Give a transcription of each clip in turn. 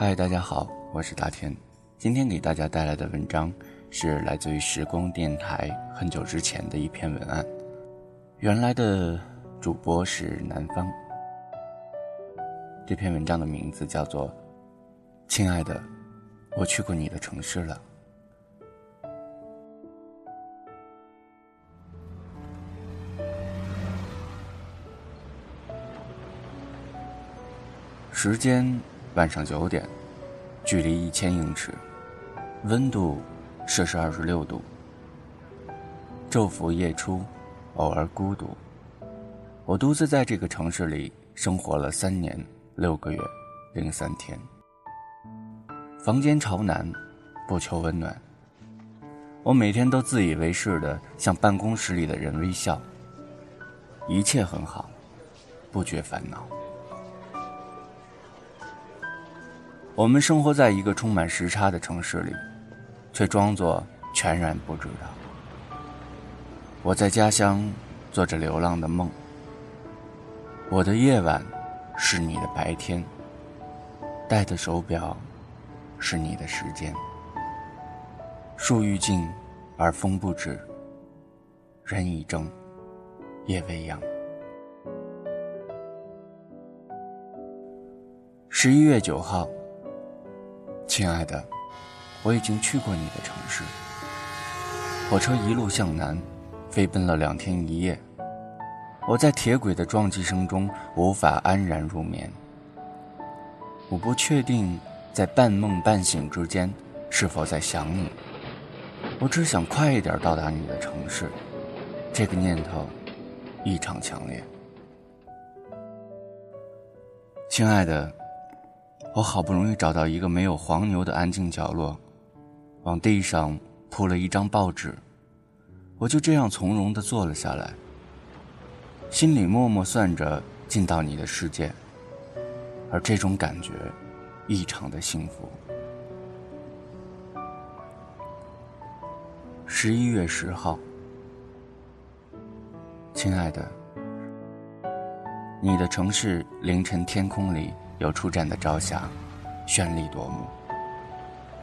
嗨，大家好，我是大天。今天给大家带来的文章是来自于时光电台很久之前的一篇文案。原来的主播是南方。这篇文章的名字叫做《亲爱的，我去过你的城市了》。时间晚上九点，距离一千英尺，温度摄氏二十六度。昼伏夜出，偶尔孤独。我独自在这个城市里生活了三年六个月零三天。房间朝南，不求温暖。我每天都自以为是的向办公室里的人微笑。一切很好，不觉烦恼。我们生活在一个充满时差的城市里，却装作全然不知道。我在家乡做着流浪的梦。我的夜晚是你的白天，戴的手表是你的时间。树欲静而风不止，人已怔，夜未央。十一月九号。亲爱的，我已经去过你的城市。火车一路向南，飞奔了两天一夜。我在铁轨的撞击声中无法安然入眠。我不确定在半梦半醒之间是否在想你。我只想快一点到达你的城市，这个念头异常强烈。亲爱的。我好不容易找到一个没有黄牛的安静角落，往地上铺了一张报纸，我就这样从容的坐了下来，心里默默算着进到你的世界，而这种感觉异常的幸福。十一月十号，亲爱的，你的城市凌晨天空里。有出站的朝霞，绚丽夺目。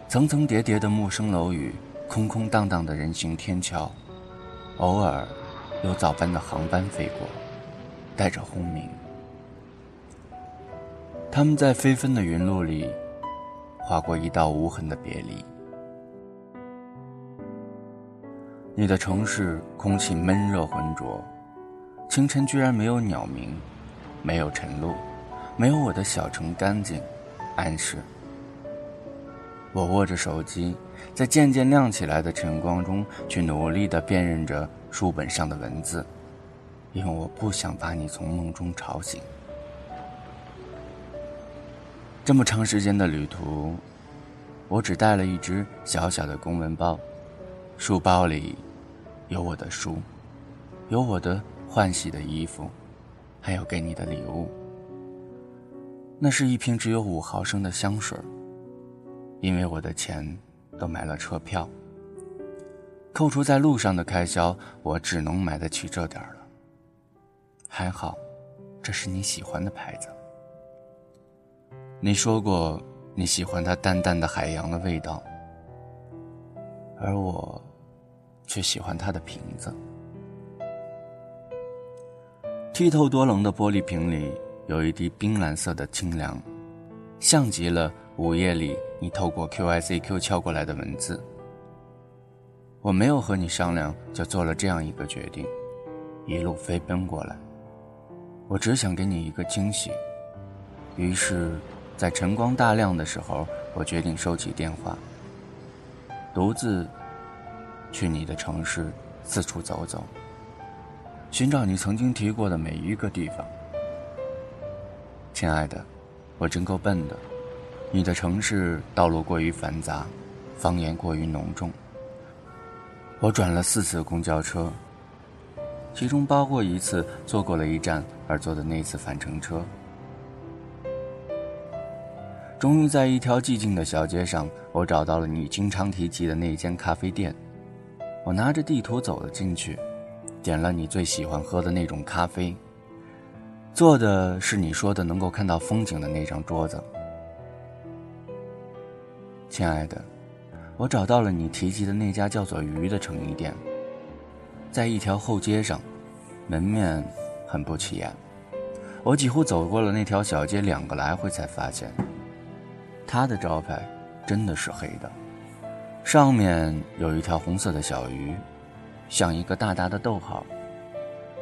层层叠叠的陌生楼宇，空空荡荡的人行天桥，偶尔有早班的航班飞过，带着轰鸣。他们在飞纷的云路里，划过一道无痕的别离。你的城市空气闷热浑浊，清晨居然没有鸟鸣，没有晨露。没有我的小城干净、安适。我握着手机，在渐渐亮起来的晨光中，去努力地辨认着书本上的文字，因为我不想把你从梦中吵醒。这么长时间的旅途，我只带了一只小小的公文包，书包里有我的书，有我的换洗的衣服，还有给你的礼物。那是一瓶只有五毫升的香水。因为我的钱都买了车票，扣除在路上的开销，我只能买得起这点儿了。还好，这是你喜欢的牌子。你说过你喜欢它淡淡的海洋的味道，而我却喜欢它的瓶子。剔透多棱的玻璃瓶里。有一滴冰蓝色的清凉，像极了午夜里你透过 QICQ 敲过来的文字。我没有和你商量，就做了这样一个决定，一路飞奔过来。我只想给你一个惊喜。于是，在晨光大亮的时候，我决定收起电话，独自去你的城市四处走走，寻找你曾经提过的每一个地方。亲爱的，我真够笨的。你的城市道路过于繁杂，方言过于浓重。我转了四次公交车，其中包括一次坐过了一站而坐的那次返程车。终于在一条寂静的小街上，我找到了你经常提及的那间咖啡店。我拿着地图走了进去，点了你最喜欢喝的那种咖啡。坐的是你说的能够看到风景的那张桌子。亲爱的，我找到了你提及的那家叫做“鱼”的成衣店，在一条后街上，门面很不起眼。我几乎走过了那条小街两个来回，才发现，它的招牌真的是黑的，上面有一条红色的小鱼，像一个大大的逗号。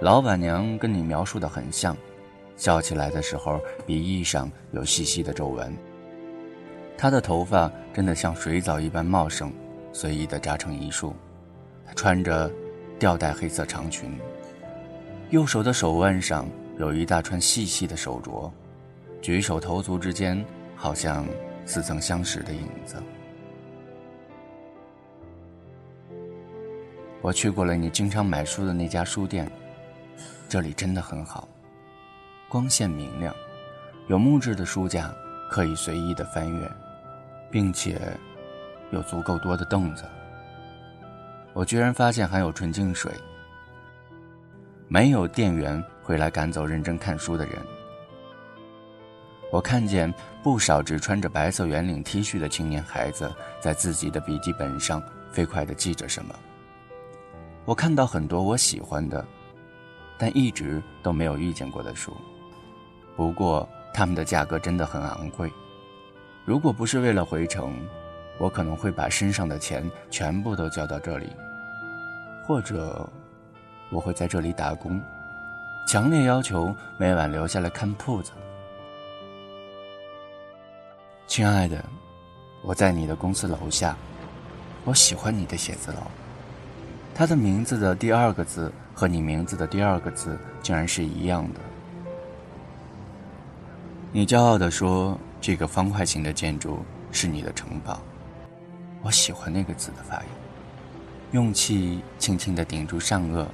老板娘跟你描述的很像，笑起来的时候鼻翼上有细细的皱纹。她的头发真的像水藻一般茂盛，随意的扎成一束。她穿着吊带黑色长裙，右手的手腕上有一大串细细的手镯，举手投足之间好像似曾相识的影子。我去过了你经常买书的那家书店。这里真的很好，光线明亮，有木质的书架可以随意的翻阅，并且有足够多的凳子。我居然发现还有纯净水，没有店员会来赶走认真看书的人。我看见不少只穿着白色圆领 T 恤的青年孩子在自己的笔记本上飞快地记着什么。我看到很多我喜欢的。但一直都没有遇见过的书，不过它们的价格真的很昂贵。如果不是为了回城，我可能会把身上的钱全部都交到这里，或者我会在这里打工，强烈要求每晚留下来看铺子。亲爱的，我在你的公司楼下，我喜欢你的写字楼。他的名字的第二个字和你名字的第二个字竟然是一样的。你骄傲地说：“这个方块形的建筑是你的城堡。”我喜欢那个字的发音，用气轻轻地顶住上颚，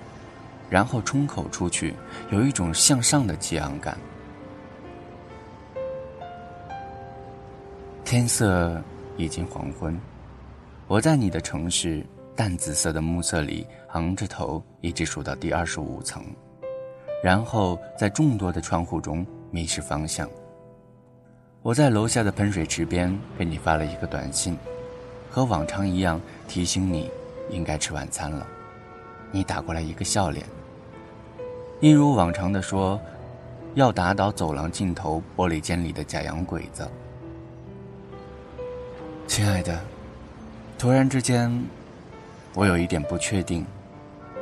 然后冲口出去，有一种向上的激昂感。天色已经黄昏，我在你的城市。淡紫色的暮色里，昂着头，一直数到第二十五层，然后在众多的窗户中迷失方向。我在楼下的喷水池边给你发了一个短信，和往常一样提醒你应该吃晚餐了。你打过来一个笑脸，一如往常的说，要打倒走廊尽头玻璃间里的假洋鬼子。亲爱的，突然之间。我有一点不确定，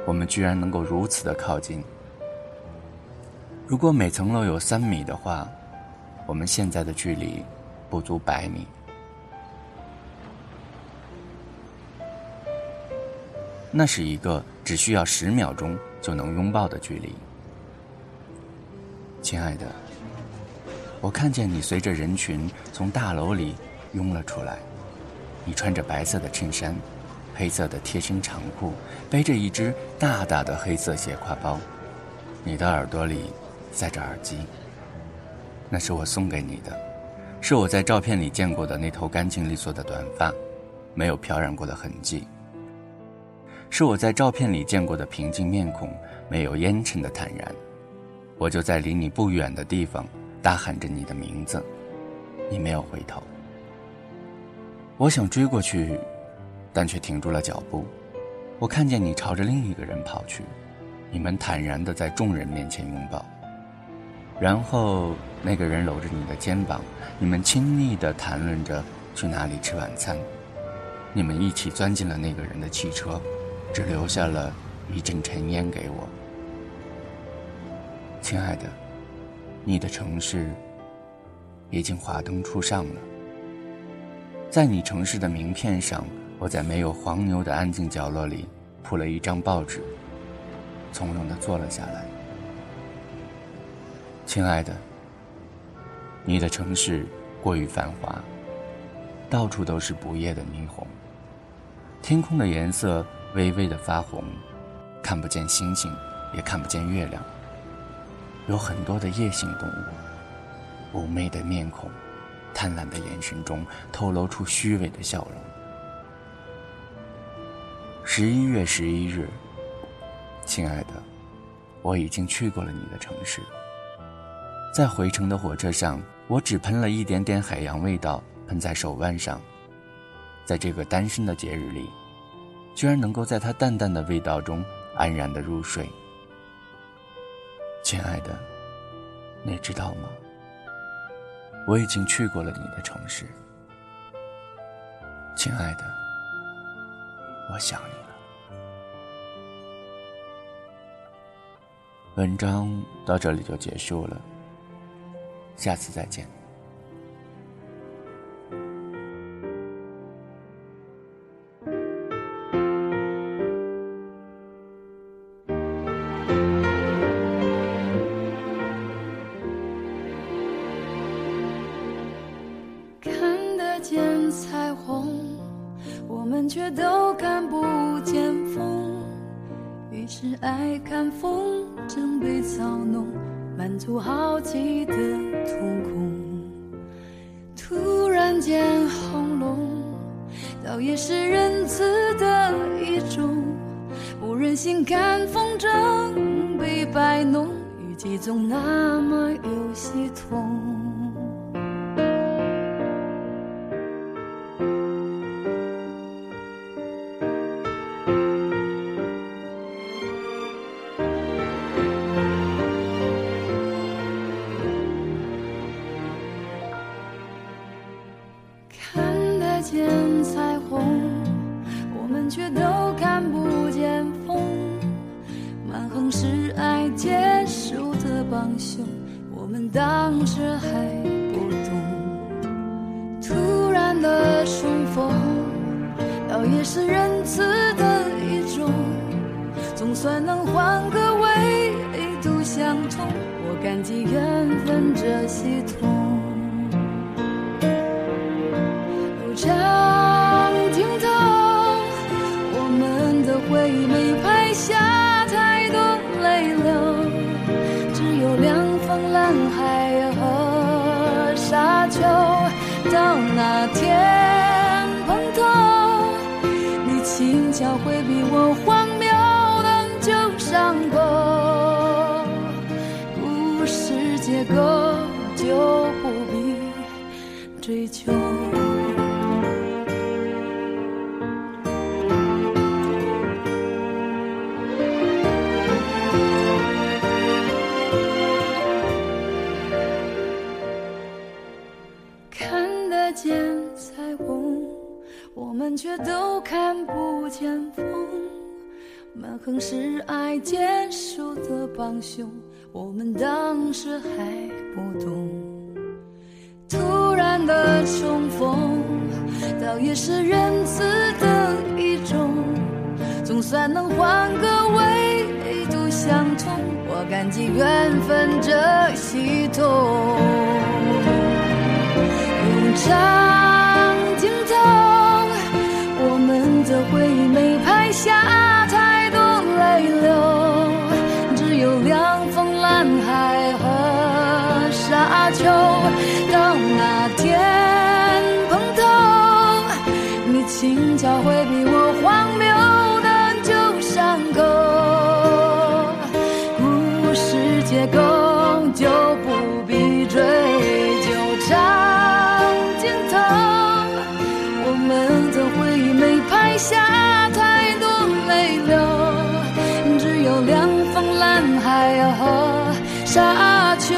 我们居然能够如此的靠近。如果每层楼有三米的话，我们现在的距离不足百米。那是一个只需要十秒钟就能拥抱的距离，亲爱的。我看见你随着人群从大楼里拥了出来，你穿着白色的衬衫。黑色的贴身长裤，背着一只大大的黑色斜挎包，你的耳朵里塞着耳机。那是我送给你的，是我在照片里见过的那头干净利索的短发，没有漂染过的痕迹。是我在照片里见过的平静面孔，没有烟尘的坦然。我就在离你不远的地方大喊着你的名字，你没有回头。我想追过去。但却停住了脚步，我看见你朝着另一个人跑去，你们坦然的在众人面前拥抱，然后那个人搂着你的肩膀，你们亲密地谈论着去哪里吃晚餐，你们一起钻进了那个人的汽车，只留下了一阵尘烟给我。亲爱的，你的城市已经华灯初上了，在你城市的名片上。我在没有黄牛的安静角落里铺了一张报纸，从容地坐了下来。亲爱的，你的城市过于繁华，到处都是不夜的霓虹，天空的颜色微微的发红，看不见星星，也看不见月亮。有很多的夜行动物，妩媚的面孔，贪婪的眼神中透露出虚伪的笑容。十一月十一日，亲爱的，我已经去过了你的城市。在回程的火车上，我只喷了一点点海洋味道，喷在手腕上，在这个单身的节日里，居然能够在它淡淡的味道中安然的入睡。亲爱的，你知道吗？我已经去过了你的城市。亲爱的，我想你了。文章到这里就结束了，下次再见。看得见彩虹，我们却都看不见风，于是爱看风筝被操弄，满足好奇的也是仁慈的一种，不忍心看风筝被摆弄，雨季总那么有系统。却都看不见风，满横是爱结束的帮凶，我们当时还不懂。突然的重逢，倒也是仁慈的一种，总算能换个纬度相通，我感激缘分这系统。天碰头，你轻巧回避我荒谬的旧伤口，故事结构就不必追求。却都看不见风，满横是爱结束的帮凶，我们当时还不懂。突然的重逢，倒也是仁慈的一种，总算能换个维度相通，我感激缘分这系统。用没沙丘。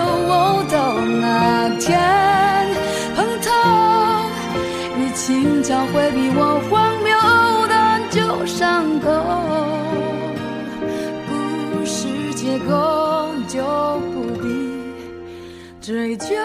到那天碰头，你轻巧回避我荒谬的旧伤口，故事结构就不必追究。